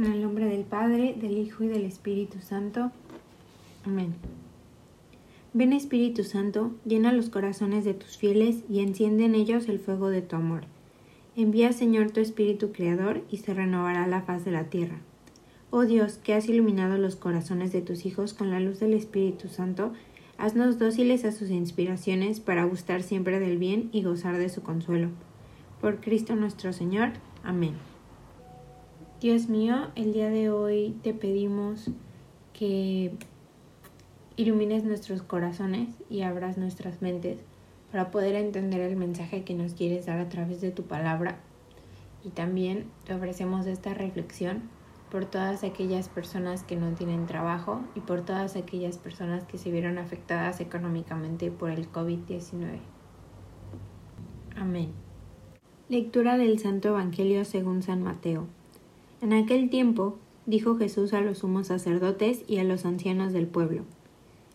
En el nombre del Padre, del Hijo y del Espíritu Santo. Amén. Ven Espíritu Santo, llena los corazones de tus fieles y enciende en ellos el fuego de tu amor. Envía Señor tu Espíritu Creador y se renovará la faz de la tierra. Oh Dios, que has iluminado los corazones de tus hijos con la luz del Espíritu Santo, haznos dóciles a sus inspiraciones para gustar siempre del bien y gozar de su consuelo. Por Cristo nuestro Señor. Amén. Dios mío, el día de hoy te pedimos que ilumines nuestros corazones y abras nuestras mentes para poder entender el mensaje que nos quieres dar a través de tu palabra. Y también te ofrecemos esta reflexión por todas aquellas personas que no tienen trabajo y por todas aquellas personas que se vieron afectadas económicamente por el COVID-19. Amén. Lectura del Santo Evangelio según San Mateo. En aquel tiempo dijo Jesús a los sumos sacerdotes y a los ancianos del pueblo.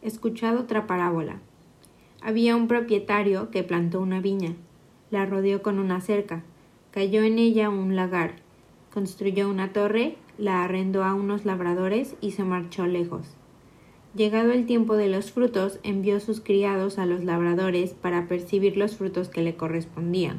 Escuchad otra parábola. Había un propietario que plantó una viña, la rodeó con una cerca, cayó en ella un lagar, construyó una torre, la arrendó a unos labradores y se marchó lejos. Llegado el tiempo de los frutos, envió sus criados a los labradores para percibir los frutos que le correspondían.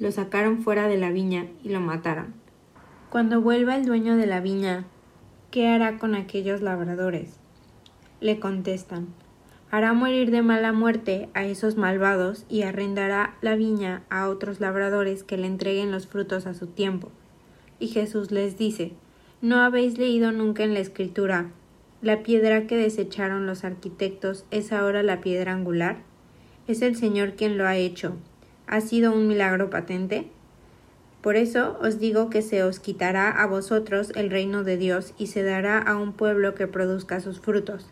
lo sacaron fuera de la viña y lo mataron. Cuando vuelva el dueño de la viña, ¿qué hará con aquellos labradores? Le contestan, hará morir de mala muerte a esos malvados y arrendará la viña a otros labradores que le entreguen los frutos a su tiempo. Y Jesús les dice, ¿no habéis leído nunca en la escritura la piedra que desecharon los arquitectos es ahora la piedra angular? Es el Señor quien lo ha hecho, ha sido un milagro patente? Por eso os digo que se os quitará a vosotros el reino de Dios y se dará a un pueblo que produzca sus frutos.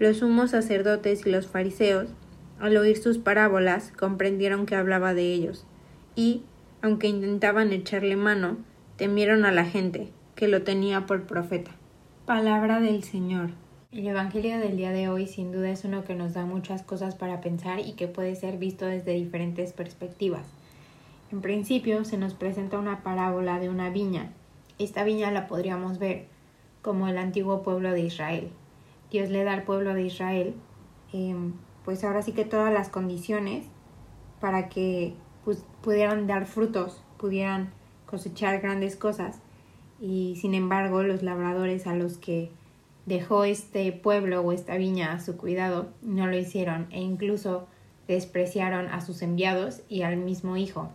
Los sumos sacerdotes y los fariseos, al oír sus parábolas, comprendieron que hablaba de ellos, y, aunque intentaban echarle mano, temieron a la gente, que lo tenía por profeta. Palabra del Señor. El Evangelio del día de hoy sin duda es uno que nos da muchas cosas para pensar y que puede ser visto desde diferentes perspectivas. En principio se nos presenta una parábola de una viña. Esta viña la podríamos ver como el antiguo pueblo de Israel. Dios le da al pueblo de Israel em, pues ahora sí que todas las condiciones para que pues, pudieran dar frutos, pudieran cosechar grandes cosas y sin embargo los labradores a los que dejó este pueblo o esta viña a su cuidado, no lo hicieron e incluso despreciaron a sus enviados y al mismo hijo.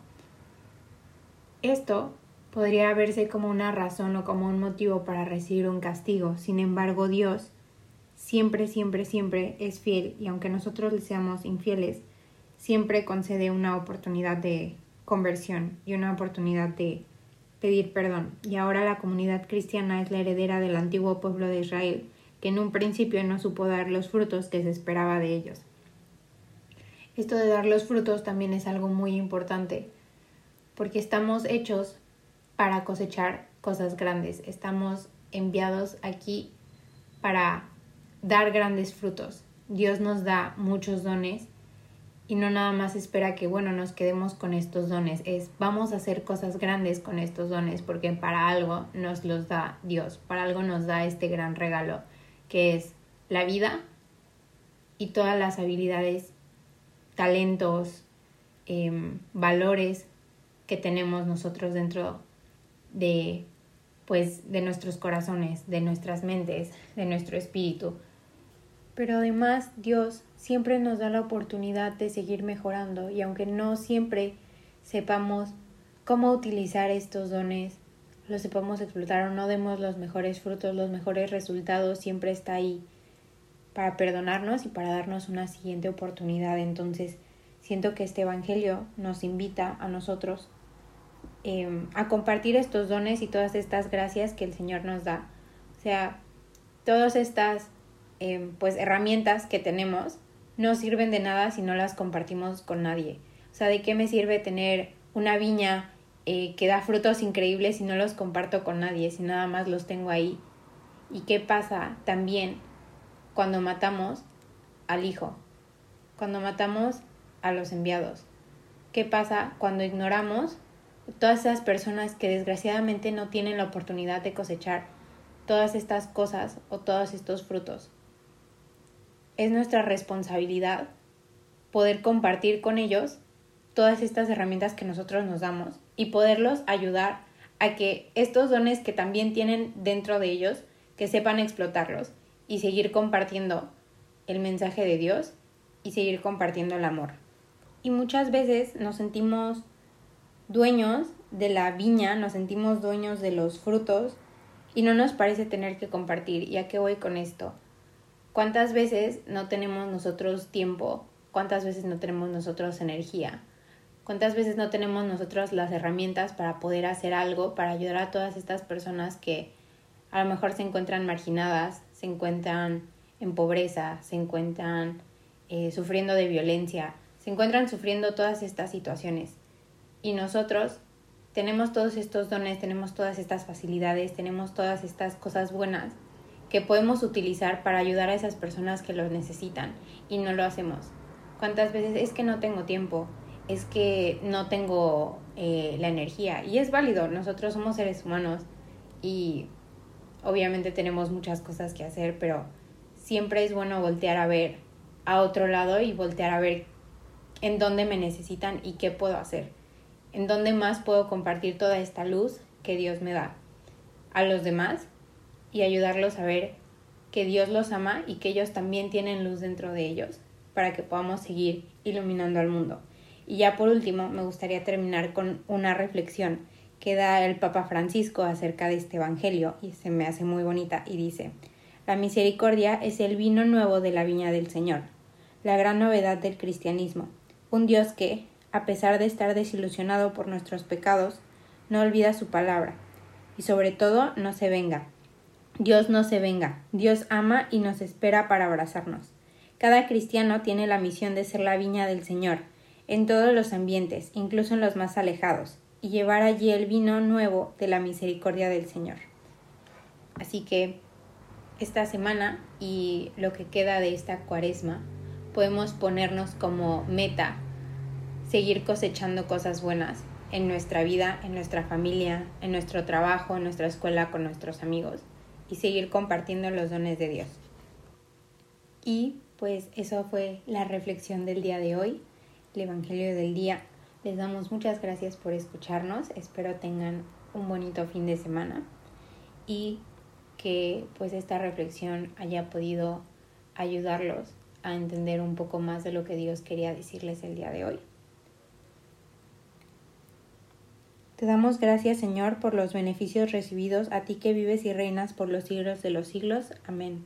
Esto podría verse como una razón o como un motivo para recibir un castigo, sin embargo Dios siempre, siempre, siempre es fiel y aunque nosotros le seamos infieles, siempre concede una oportunidad de conversión y una oportunidad de pedir perdón, y ahora la comunidad cristiana es la heredera del antiguo pueblo de Israel, que en un principio no supo dar los frutos que se esperaba de ellos. Esto de dar los frutos también es algo muy importante, porque estamos hechos para cosechar cosas grandes, estamos enviados aquí para dar grandes frutos. Dios nos da muchos dones y no nada más espera que, bueno, nos quedemos con estos dones, es vamos a hacer cosas grandes con estos dones porque para algo nos los da Dios, para algo nos da este gran regalo que es la vida y todas las habilidades, talentos, em, valores que tenemos nosotros dentro de pues de nuestros corazones, de nuestras mentes, de nuestro espíritu. Pero además Dios siempre nos da la oportunidad de seguir mejorando y aunque no siempre sepamos cómo utilizar estos dones, los sepamos explotar o no demos los mejores frutos, los mejores resultados, siempre está ahí para perdonarnos y para darnos una siguiente oportunidad. Entonces, siento que este Evangelio nos invita a nosotros em, a compartir estos dones y todas estas gracias que el Señor nos da. O sea, todas estas em, pues herramientas que tenemos no sirven de nada si no las compartimos con nadie. O sea, ¿de qué me sirve tener una viña eh, que da frutos increíbles si no los comparto con nadie, si nada más los tengo ahí? ¿Y qué pasa también cuando matamos al Hijo? Cuando matamos a los enviados. ¿Qué pasa cuando ignoramos todas esas personas que desgraciadamente no tienen la oportunidad de cosechar todas estas cosas o todos estos frutos? Es nuestra responsabilidad poder compartir con ellos todas estas herramientas que nosotros nos damos y poderlos ayudar a que estos dones que también tienen dentro de ellos, que sepan explotarlos y seguir compartiendo el mensaje de Dios y seguir compartiendo el amor. Y muchas veces nos sentimos dueños de la viña, nos sentimos dueños de los frutos y no nos parece tener que compartir. ¿Y a qué voy con esto? ¿Cuántas veces no tenemos nosotros tiempo? ¿Cuántas veces no tenemos nosotros energía? ¿Cuántas veces no tenemos nosotros las herramientas para poder hacer algo, para ayudar a todas estas personas que a lo mejor se encuentran marginadas, se encuentran en pobreza, se encuentran eh, sufriendo de violencia, se encuentran sufriendo todas estas situaciones? Y nosotros tenemos todos estos dones, tenemos todas estas facilidades, tenemos todas estas cosas buenas que podemos utilizar para ayudar a esas personas que lo necesitan y no lo hacemos. ¿Cuántas veces es que no tengo tiempo? es que no tengo eh, la energía. Y es válido, nosotros somos seres humanos y obviamente tenemos muchas cosas que hacer, pero siempre es bueno voltear a ver a otro lado y voltear a ver en dónde me necesitan y qué puedo hacer, en dónde más puedo compartir toda esta luz que Dios me da a los demás y ayudarlos a ver que Dios los ama y que ellos también tienen luz dentro de ellos para que podamos seguir iluminando al mundo. Y ya por último, me gustaría terminar con una reflexión que da el Papa Francisco acerca de este Evangelio y se me hace muy bonita y dice, la misericordia es el vino nuevo de la viña del Señor, la gran novedad del cristianismo, un Dios que, a pesar de estar desilusionado por nuestros pecados, no olvida su palabra y sobre todo no se venga. Dios no se venga, Dios ama y nos espera para abrazarnos. Cada cristiano tiene la misión de ser la viña del Señor, en todos los ambientes, incluso en los más alejados, y llevar allí el vino nuevo de la misericordia del Señor. Así que esta semana y lo que queda de esta cuaresma, podemos ponernos como meta seguir cosechando cosas buenas en nuestra vida, en nuestra familia, en nuestro trabajo, en nuestra escuela, con nuestros amigos y seguir compartiendo los dones de Dios. Y pues eso fue la reflexión del día de hoy el Evangelio del día. Les damos muchas gracias por escucharnos. Espero tengan un bonito fin de semana y que pues esta reflexión haya podido ayudarlos a entender un poco más de lo que Dios quería decirles el día de hoy. Te damos gracias, Señor, por los beneficios recibidos a ti que vives y reinas por los siglos de los siglos. Amén.